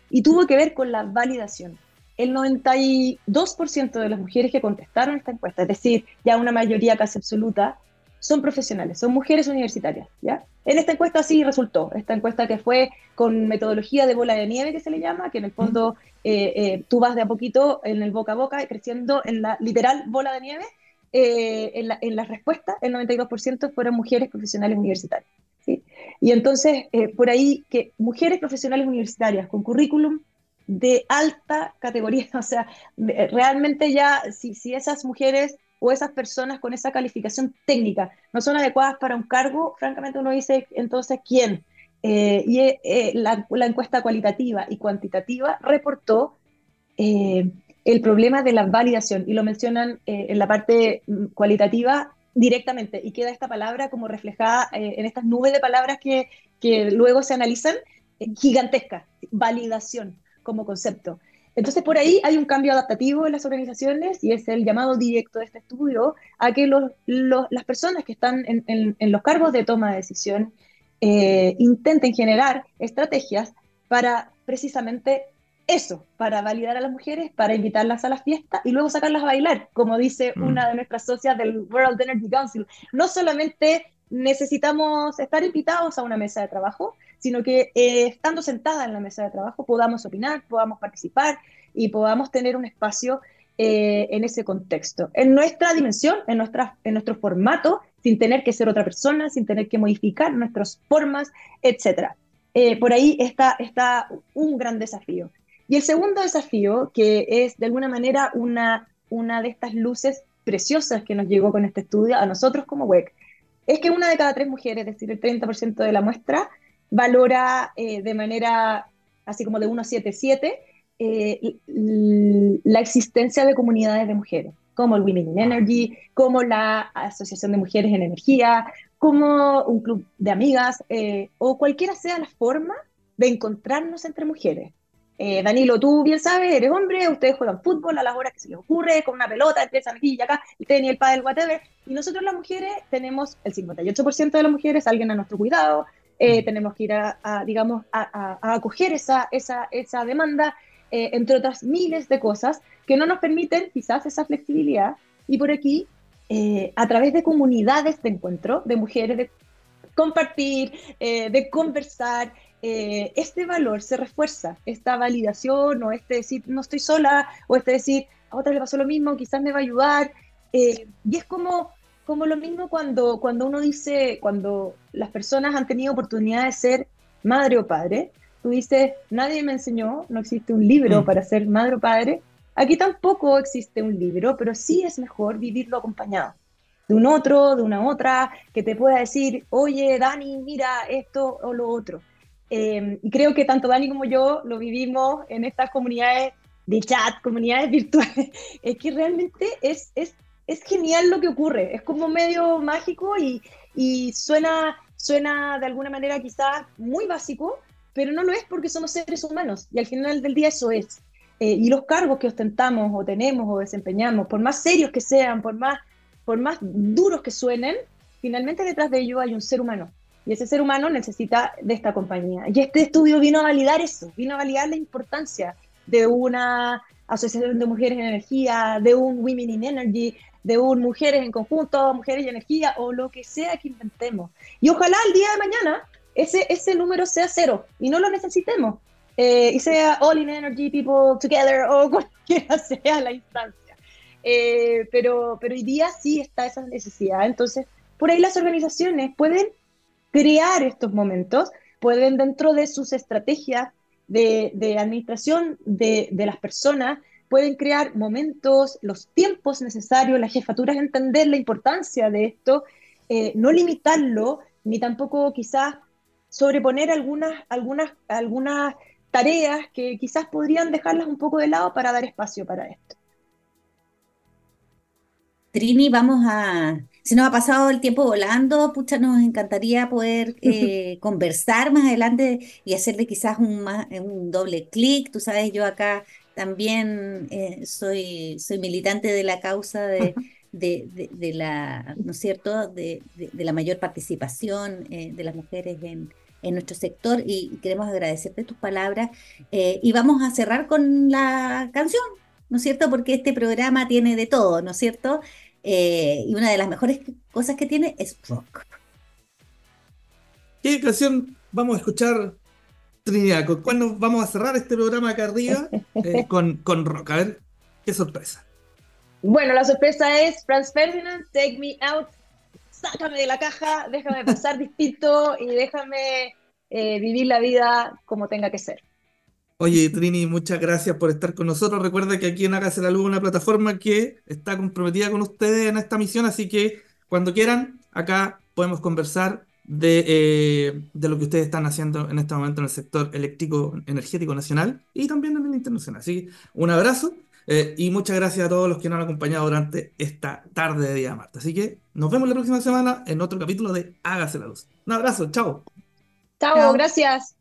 Y tuvo que ver con la validación. El 92% de las mujeres que contestaron esta encuesta, es decir, ya una mayoría casi absoluta, son profesionales, son mujeres universitarias, ¿ya? En esta encuesta sí resultó, esta encuesta que fue con metodología de bola de nieve, que se le llama, que en el fondo eh, eh, tú vas de a poquito en el boca a boca, creciendo en la literal bola de nieve, eh, en, la, en las respuestas, el 92% fueron mujeres profesionales universitarias. ¿sí? Y entonces, por ahí, que mujeres profesionales universitarias con currículum de alta categoría, (laughs) o sea, realmente ya, si, si esas mujeres o esas personas con esa calificación técnica no son adecuadas para un cargo, francamente uno dice, entonces, ¿quién? Eh, y eh, la, encuesta cualitativa y cuantitativa reportó eh, el problema de la validación y lo mencionan en la parte cualitativa directamente y queda esta palabra como reflejada en estas nubes de palabras que, que luego se analizan, gigantesca, validación como concepto. Entonces, por ahí hay un cambio adaptativo en las organizaciones y es el llamado directo de este estudio a que las personas que están en, los cargos de toma de decisión eh, intenten generar estrategias para precisamente eso, para validar a las mujeres, para invitarlas a la fiesta y luego sacarlas a bailar, como dice mm. una de nuestras socias del World Energy Council. No solamente necesitamos estar invitados a una mesa de trabajo, sino que eh, estando sentada en la mesa de trabajo podamos opinar, podamos participar y podamos tener un espacio eh, en ese contexto, en nuestra dimensión, en, nuestra, en nuestro formato, sin tener que ser otra persona, sin tener que modificar nuestras formas, etc. Eh, por ahí está, está un gran desafío. Y el segundo desafío, que es de alguna manera una, una de estas luces preciosas que nos llegó con este estudio a nosotros como WEC, es que una de cada tres mujeres, es decir, el 30% de la muestra, valora eh, de manera así como de 177 eh, la existencia de comunidades de mujeres, como el Women in Energy, como la Asociación de Mujeres en Energía, como un club de amigas, eh, o cualquiera sea la forma de encontrarnos entre mujeres. Danilo, tú bien sabes, eres hombre, ustedes juegan fútbol a las horas que se les ocurre, con una pelota, empiezan aquí y acá, el tenis, el pádel, whatever, y nosotros las mujeres tenemos el 58% de las mujeres, alguien a nuestro cuidado, eh, tenemos que ir a, digamos, a, acoger esa, esa, esa, demanda eh, entre otras miles de cosas que no nos permiten quizás esa flexibilidad. Y por aquí, eh, a través de comunidades de encuentro, de mujeres, de compartir, eh, de conversar, este valor se refuerza, esta validación o este decir, no estoy sola, o este decir, a otra le pasó lo mismo, quizás me va a ayudar. y es como como lo mismo cuando, cuando uno dice, cuando las personas han tenido oportunidad de ser madre o padre, tú dices, nadie me enseñó, no existe un libro mm. para ser madre o padre. Aquí tampoco existe un libro, pero sí es mejor vivirlo acompañado de un otro, de una otra, que te pueda decir, oye, Dani, mira esto o lo otro. Em, y creo que tanto Dani como yo lo vivimos en estas comunidades de chat, comunidades (laughs) virtuales. Es que realmente es, es es genial lo que ocurre, es como medio mágico y, suena, suena de alguna manera quizás muy básico, pero no lo es porque somos seres humanos y al final del día eso es. Eh, y los cargos que ostentamos o tenemos o desempeñamos, por más serios que sean, por más, por más duros que suenen, finalmente detrás de ello hay un ser humano. Y ese ser humano necesita de esta compañía. Y este estudio vino a validar eso, vino a validar la importancia de una asociación de mujeres en energía, de un Women in Energy, de un mujeres en conjunto, mujeres y energía o lo que sea que inventemos. Y ojalá el día de mañana ese, ese número sea cero y no lo necesitemos. Eh, y sea all in energy, people together o (laughs) cualquiera sea la instancia. Eh, pero, pero hoy día sí está esa necesidad. Entonces, por ahí las organizaciones pueden crear estos momentos, pueden dentro de sus estrategias de, de administración de, de las personas, pueden crear momentos, los tiempos necesarios, las jefaturas entender la importancia de esto, eh, no limitarlo, ni tampoco quizás sobreponer algunas, algunas, algunas tareas que quizás podrían dejarlas un poco de lado para dar espacio para esto.
Trini, vamos a, se nos ha pasado el tiempo volando, pucha, nos encantaría poder (laughs) eh, conversar más adelante y hacerle quizás un, un doble clic. Tú sabes, yo acá también eh, soy, soy militante de la causa de, (laughs) de, la, ¿no es cierto?, de, la mayor participación eh, de las mujeres en, en, nuestro sector y queremos agradecerte tus palabras. Eh, y vamos a cerrar con la canción, ¿no es cierto?, porque este programa tiene de todo, ¿no es cierto? y una de las mejores cosas que tiene es rock.
¿Qué canción vamos a escuchar Trinidad, ¿con cuál nos vamos a cerrar este programa acá arriba? (laughs) Eh, con, con rock. A ver, qué sorpresa.
Bueno, la sorpresa es Franz Ferdinand, Take Me Out. Sácame de la caja, déjame pasar (laughs) distinto y déjame eh, vivir la vida como tenga que ser.
Oye, Trini, muchas gracias por estar con nosotros. Recuerda que aquí en Hágase la Luz una plataforma que está comprometida con ustedes en esta misión, así que cuando quieran, acá podemos conversar eh, de, lo que ustedes están haciendo en este momento en el sector eléctrico energético nacional y también en el internacional. Así que un abrazo eh, y muchas gracias a todos los que nos han acompañado durante esta tarde de día Marta. Así que nos vemos la próxima semana en otro capítulo de Hágase la Luz. Un abrazo, chao.
Chao, gracias.